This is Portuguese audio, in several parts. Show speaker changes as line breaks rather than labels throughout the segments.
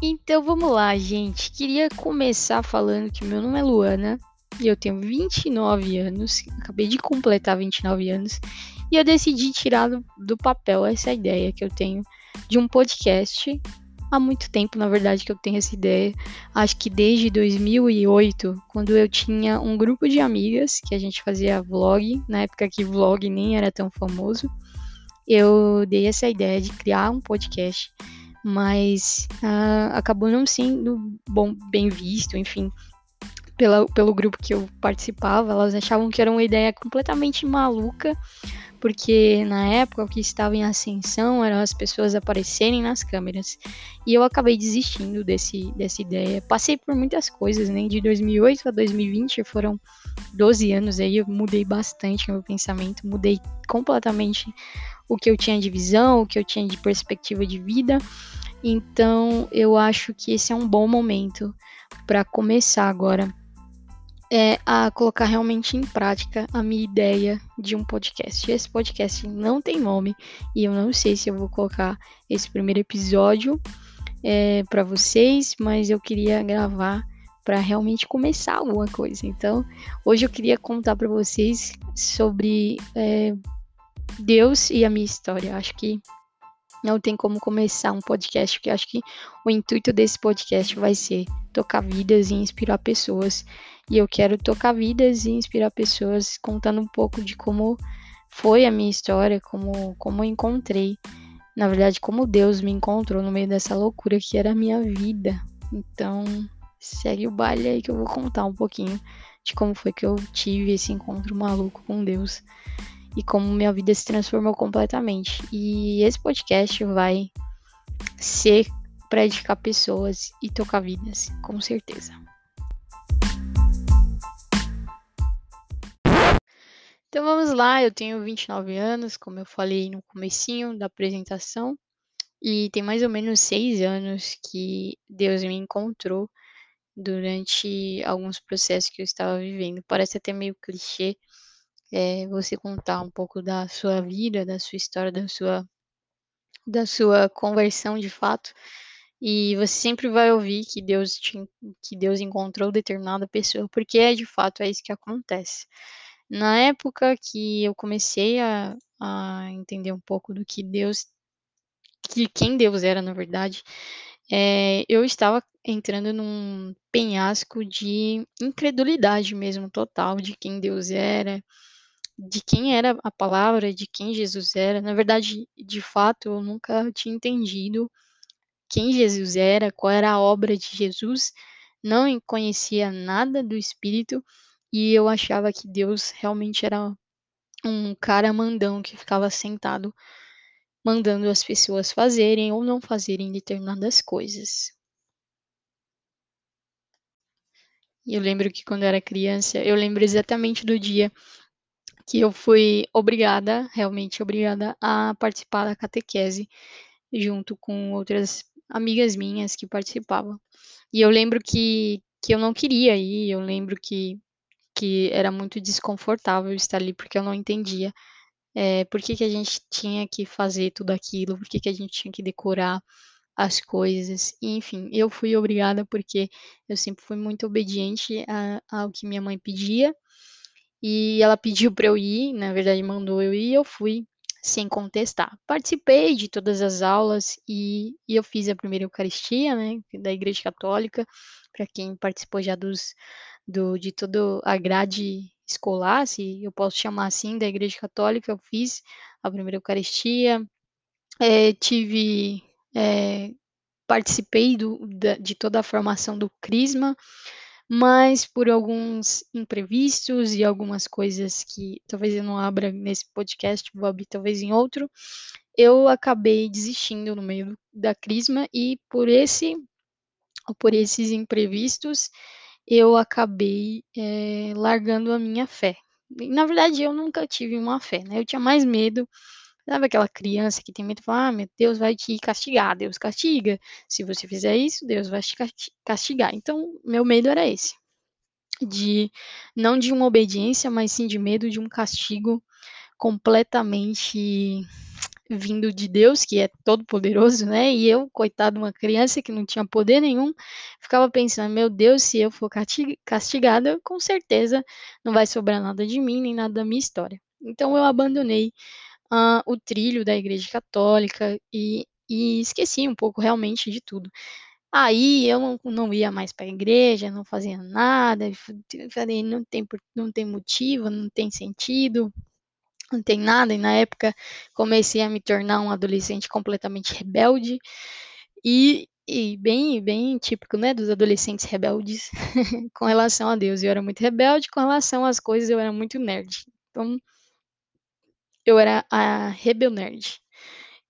Então vamos lá, gente. Queria começar falando que meu nome é Luana e eu tenho 29 anos. Acabei de completar 29 anos e eu decidi tirar do, do papel essa ideia que eu tenho de um podcast. Há muito tempo, na verdade, que eu tenho essa ideia. Acho que desde 2008, quando eu tinha um grupo de amigas que a gente fazia vlog, na época que vlog nem era tão famoso, eu dei essa ideia de criar um podcast mas uh, acabou não sendo bom, bem visto, enfim, pela, pelo grupo que eu participava, elas achavam que era uma ideia completamente maluca, porque na época o que estava em ascensão eram as pessoas aparecerem nas câmeras. E eu acabei desistindo desse, dessa ideia. Passei por muitas coisas, né? De 2008 a 2020 foram 12 anos aí, eu mudei bastante meu pensamento, mudei completamente o que eu tinha de visão, o que eu tinha de perspectiva de vida. Então, eu acho que esse é um bom momento para começar agora é, a colocar realmente em prática a minha ideia de um podcast. Esse podcast não tem nome e eu não sei se eu vou colocar esse primeiro episódio é, para vocês, mas eu queria gravar para realmente começar alguma coisa. Então, hoje eu queria contar para vocês sobre é, Deus e a minha história. Acho que não tem como começar um podcast, porque acho que o intuito desse podcast vai ser tocar vidas e inspirar pessoas. E eu quero tocar vidas e inspirar pessoas contando um pouco de como foi a minha história, como, como eu encontrei, na verdade, como Deus me encontrou no meio dessa loucura que era a minha vida. Então, segue o baile aí que eu vou contar um pouquinho de como foi que eu tive esse encontro maluco com Deus e como minha vida se transformou completamente. E esse podcast vai ser para edificar pessoas e tocar vidas, com certeza. Então vamos lá, eu tenho 29 anos, como eu falei no comecinho da apresentação, e tem mais ou menos seis anos que Deus me encontrou durante alguns processos que eu estava vivendo. Parece até meio clichê, é, você contar um pouco da sua vida, da sua história, da sua, da sua conversão de fato. E você sempre vai ouvir que Deus te, que Deus encontrou determinada pessoa, porque é de fato é isso que acontece. Na época que eu comecei a, a entender um pouco do que Deus, que quem Deus era na verdade, é, eu estava entrando num penhasco de incredulidade mesmo total de quem Deus era, de quem era a palavra, de quem Jesus era. Na verdade, de fato, eu nunca tinha entendido quem Jesus era, qual era a obra de Jesus, não conhecia nada do Espírito e eu achava que Deus realmente era um cara mandão que ficava sentado mandando as pessoas fazerem ou não fazerem determinadas coisas. Eu lembro que quando eu era criança, eu lembro exatamente do dia que eu fui obrigada, realmente obrigada, a participar da catequese junto com outras amigas minhas que participavam. E eu lembro que, que eu não queria ir, eu lembro que, que era muito desconfortável estar ali, porque eu não entendia é, por que, que a gente tinha que fazer tudo aquilo, por que, que a gente tinha que decorar as coisas. E, enfim, eu fui obrigada porque eu sempre fui muito obediente ao que minha mãe pedia e ela pediu para eu ir, na verdade mandou eu ir, e eu fui sem contestar. Participei de todas as aulas e, e eu fiz a primeira Eucaristia, né, da Igreja Católica, para quem participou já dos, do, de toda a grade escolar, se eu posso chamar assim, da Igreja Católica, eu fiz a primeira Eucaristia, é, tive, é, participei do, da, de toda a formação do Crisma, mas por alguns imprevistos e algumas coisas que talvez eu não abra nesse podcast, vou abrir talvez em outro, eu acabei desistindo no meio da crisma e por esse por esses imprevistos eu acabei é, largando a minha fé. Na verdade, eu nunca tive uma fé, né? Eu tinha mais medo Sabe aquela criança que tem medo de ah, meu Deus vai te castigar, Deus castiga. Se você fizer isso, Deus vai te castigar. Então, meu medo era esse. De não de uma obediência, mas sim de medo de um castigo completamente vindo de Deus, que é todo poderoso, né? E eu, coitado, uma criança que não tinha poder nenhum, ficava pensando, meu Deus, se eu for castigada, com certeza não vai sobrar nada de mim, nem nada da minha história. Então eu abandonei uh, o trilho da Igreja Católica e, e esqueci um pouco realmente de tudo. Aí eu não, não ia mais para a igreja, não fazia nada, falei, não tem, não tem motivo, não tem sentido, não tem nada. E na época comecei a me tornar um adolescente completamente rebelde e, e bem, bem típico, né, dos adolescentes rebeldes com relação a Deus. Eu era muito rebelde com relação às coisas, eu era muito nerd. Então, eu era a rebel nerd.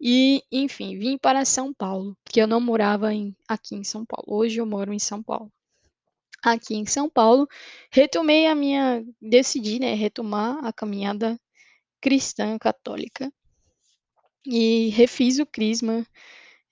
E, enfim, vim para São Paulo, porque eu não morava em, aqui em São Paulo. Hoje eu moro em São Paulo. Aqui em São Paulo, retomei a minha, decidi, né, retomar a caminhada cristã católica e refiz o crisma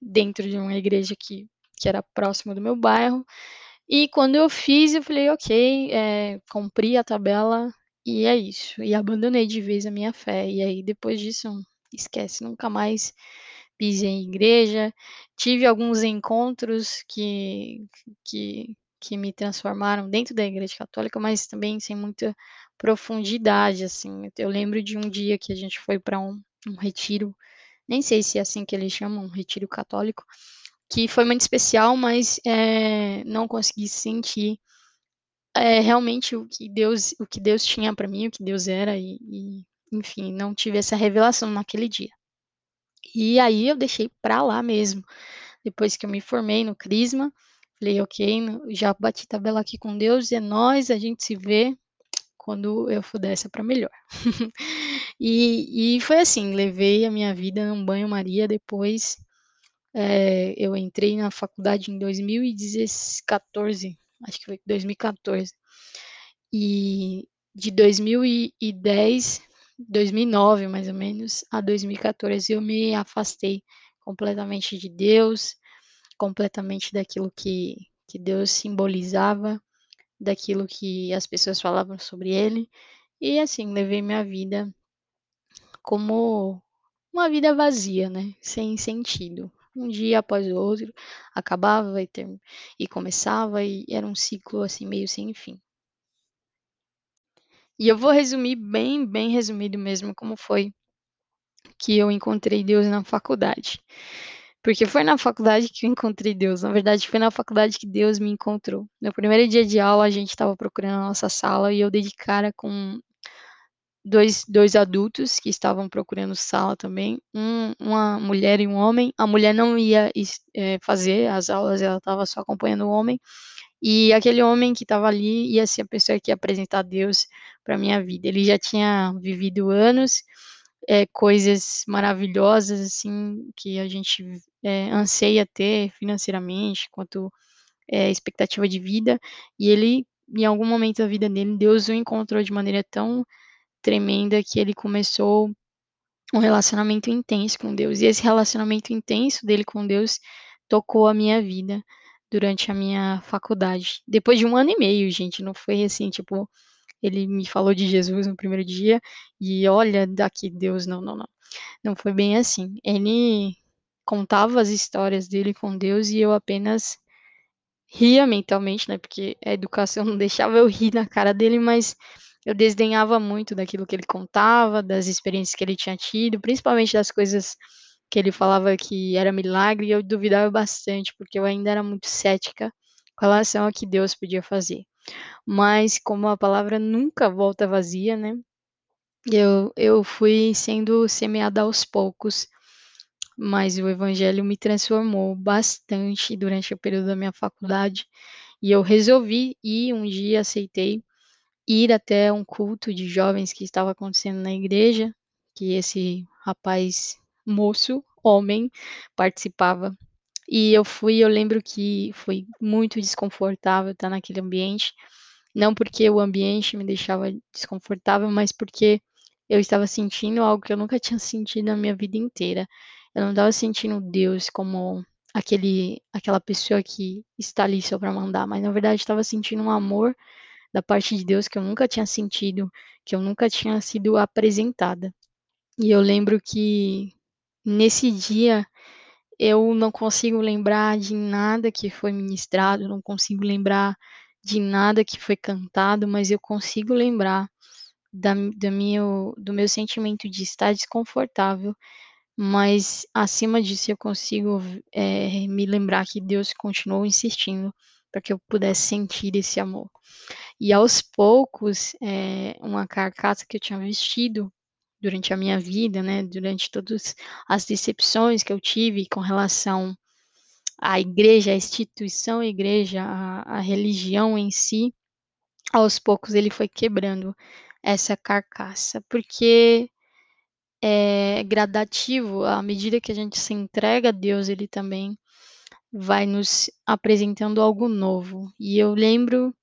dentro de uma igreja que, que era próxima do meu bairro. E quando eu fiz, eu falei, ok, é, cumpri a tabela e é isso. E abandonei de vez a minha fé. E aí, depois disso, esquece, nunca mais pisei em igreja. Tive alguns encontros que, que, que me transformaram dentro da igreja católica, mas também sem muita profundidade, assim. Eu lembro de um dia que a gente foi para um, um retiro, nem sei se é assim que eles chamam, um retiro católico, que foi muito especial, mas é, não consegui sentir é, realmente o que Deus, o que Deus tinha para mim, o que Deus era e, e, enfim, não tive essa revelação naquele dia. E aí eu deixei para lá mesmo. Depois que eu me formei no Crisma, falei, ok, já bati tabela aqui com Deus, é nós, a gente se vê quando eu for dessa para melhor. e, e foi assim, levei a minha vida num banho-maria depois. É, eu entrei na faculdade em 2014, acho que foi 2014. E de 2010, 2009 mais ou menos, a 2014 eu me afastei completamente de Deus, completamente daquilo que, que Deus simbolizava, daquilo que as pessoas falavam sobre ele. E assim, levei minha vida como uma vida vazia, né? Sem sentido. Um dia após o outro, acabava e, ter... e começava, e era um ciclo assim meio sem fim. E eu vou resumir bem, bem resumido mesmo como foi que eu encontrei Deus na faculdade. Porque foi na faculdade que eu encontrei Deus. Na verdade, foi na faculdade que Deus me encontrou. No primeiro dia de aula, a gente estava procurando a nossa sala e eu dei de cara com dois, dois adultos que estavam procurando sala também. Um, uma mulher e um homem. A mulher não ia é, fazer as aulas, ela estava só acompanhando o homem. E aquele homem que estava ali ia ser a pessoa que ia apresentar Deus para minha vida. Ele já tinha vivido anos, é, coisas maravilhosas assim que a gente é, anseia ter financeiramente, quanto é, expectativa de vida. E ele, em algum momento da vida dele, Deus o encontrou de maneira tão tremenda que ele começou um relacionamento intenso com Deus. E esse relacionamento intenso dele com Deus tocou a minha vida durante a minha faculdade. Depois de um ano e meio, gente, não foi assim, tipo, ele me falou de Jesus no primeiro dia e olha daqui Deus, não, não, não. Não foi bem assim. Ele contava as histórias dele com Deus e eu apenas ria mentalmente, né? Porque a educação não deixava eu rir na cara dele, mas eu desdenhava muito daquilo que ele contava, das experiências que ele tinha tido, principalmente das coisas que ele falava que era milagre, e eu duvidava bastante, porque eu ainda era muito cética com relação a que Deus podia fazer. Mas como a palavra nunca volta vazia, né? Eu, eu fui sendo semeada aos poucos, mas o evangelho me transformou bastante durante o período da minha faculdade, e eu resolvi e um dia aceitei ir até um culto de jovens que estava acontecendo na igreja, que esse rapaz moço, homem, participava. E eu fui, eu lembro que foi muito desconfortável estar naquele ambiente, não porque o ambiente me deixava desconfortável, mas porque eu estava sentindo algo que eu nunca tinha sentido na minha vida inteira. Eu não estava sentindo Deus como aquele aquela pessoa que está ali só para mandar, mas na verdade estava sentindo um amor da parte de Deus que eu nunca tinha sentido, que eu nunca tinha sido apresentada. E eu lembro que nesse dia eu não consigo lembrar de nada que foi ministrado, não consigo lembrar de nada que foi cantado, mas eu consigo lembrar da, da meu, do meu sentimento de estar desconfortável, mas acima disso eu consigo é, me lembrar que Deus continuou insistindo para que eu pudesse sentir esse amor. E aos poucos, é, uma carcaça que eu tinha vestido durante a minha vida, né, durante todas as decepções que eu tive com relação à igreja, à instituição à igreja, à, à religião em si, aos poucos ele foi quebrando essa carcaça, porque é gradativo, à medida que a gente se entrega a Deus, ele também vai nos apresentando algo novo. E eu lembro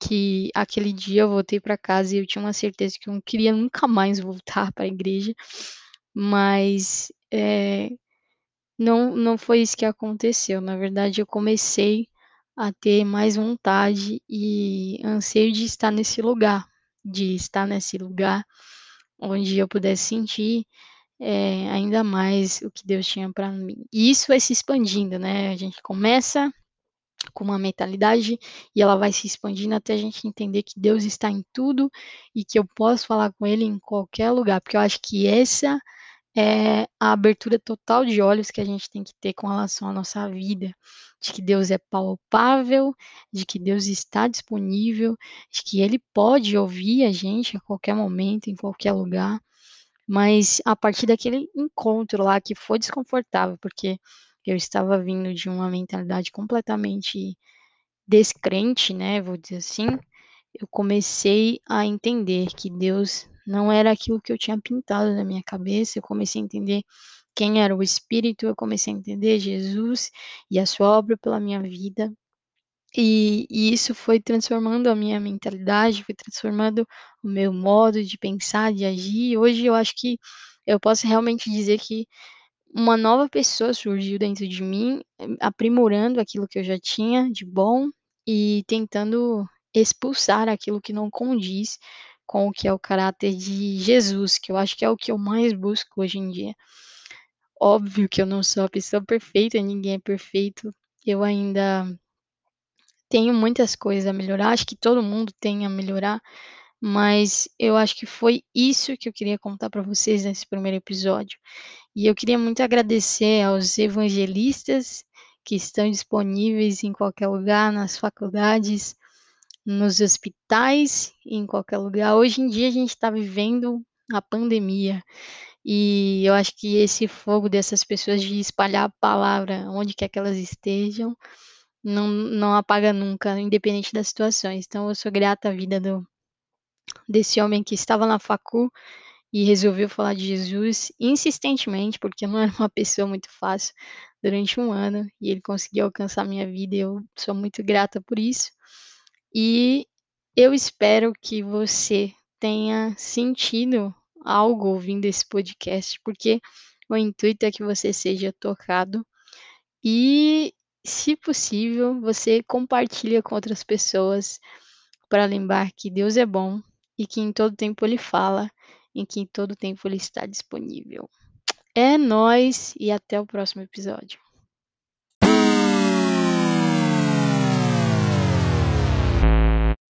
que aquele dia eu voltei para casa e eu tinha uma certeza que eu não queria nunca mais voltar para a igreja, mas é, não, não foi isso que aconteceu. Na verdade, eu comecei a ter mais vontade e anseio de estar nesse lugar, de estar nesse lugar onde eu pudesse sentir é, ainda mais o que Deus tinha para mim. E isso vai se expandindo, né? A gente começa com uma mentalidade e ela vai se expandindo até a gente entender que Deus está em tudo e que eu posso falar com Ele em qualquer lugar, porque eu acho que essa é a abertura total de olhos que a gente tem que ter com relação à nossa vida, de que Deus é palpável, de que Deus está disponível, de que Ele pode ouvir a gente a qualquer momento, em qualquer lugar, mas a partir daquele encontro lá que foi desconfortável, porque eu estava vindo de uma mentalidade completamente descrente, né, vou dizer assim, eu comecei a entender que Deus não era aquilo que eu tinha pintado na minha cabeça, eu comecei a entender quem era o Espírito, eu comecei a entender Jesus e a sua obra pela minha vida. E, e isso foi transformando a minha mentalidade, foi transformando o meu modo de pensar, de agir. Hoje eu acho que eu posso realmente dizer que uma nova pessoa surgiu dentro de mim, aprimorando aquilo que eu já tinha de bom e tentando expulsar aquilo que não condiz com o que é o caráter de Jesus, que eu acho que é o que eu mais busco hoje em dia. Óbvio que eu não sou a pessoa perfeita, ninguém é perfeito. Eu ainda tenho muitas coisas a melhorar, acho que todo mundo tem a melhorar, mas eu acho que foi isso que eu queria contar para vocês nesse primeiro episódio. E eu queria muito agradecer aos evangelistas que estão disponíveis em qualquer lugar, nas faculdades, nos hospitais, em qualquer lugar. Hoje em dia a gente está vivendo a pandemia. E eu acho que esse fogo dessas pessoas de espalhar a palavra onde quer que elas estejam não, não apaga nunca, independente das situações. Então eu sou grata à vida do, desse homem que estava na facu e resolveu falar de Jesus insistentemente, porque não era uma pessoa muito fácil durante um ano e ele conseguiu alcançar minha vida e eu sou muito grata por isso. E eu espero que você tenha sentido algo ouvindo esse podcast, porque o intuito é que você seja tocado e, se possível, você compartilha com outras pessoas para lembrar que Deus é bom e que em todo tempo ele fala em que em todo tempo ele está disponível. É nós e até o próximo episódio.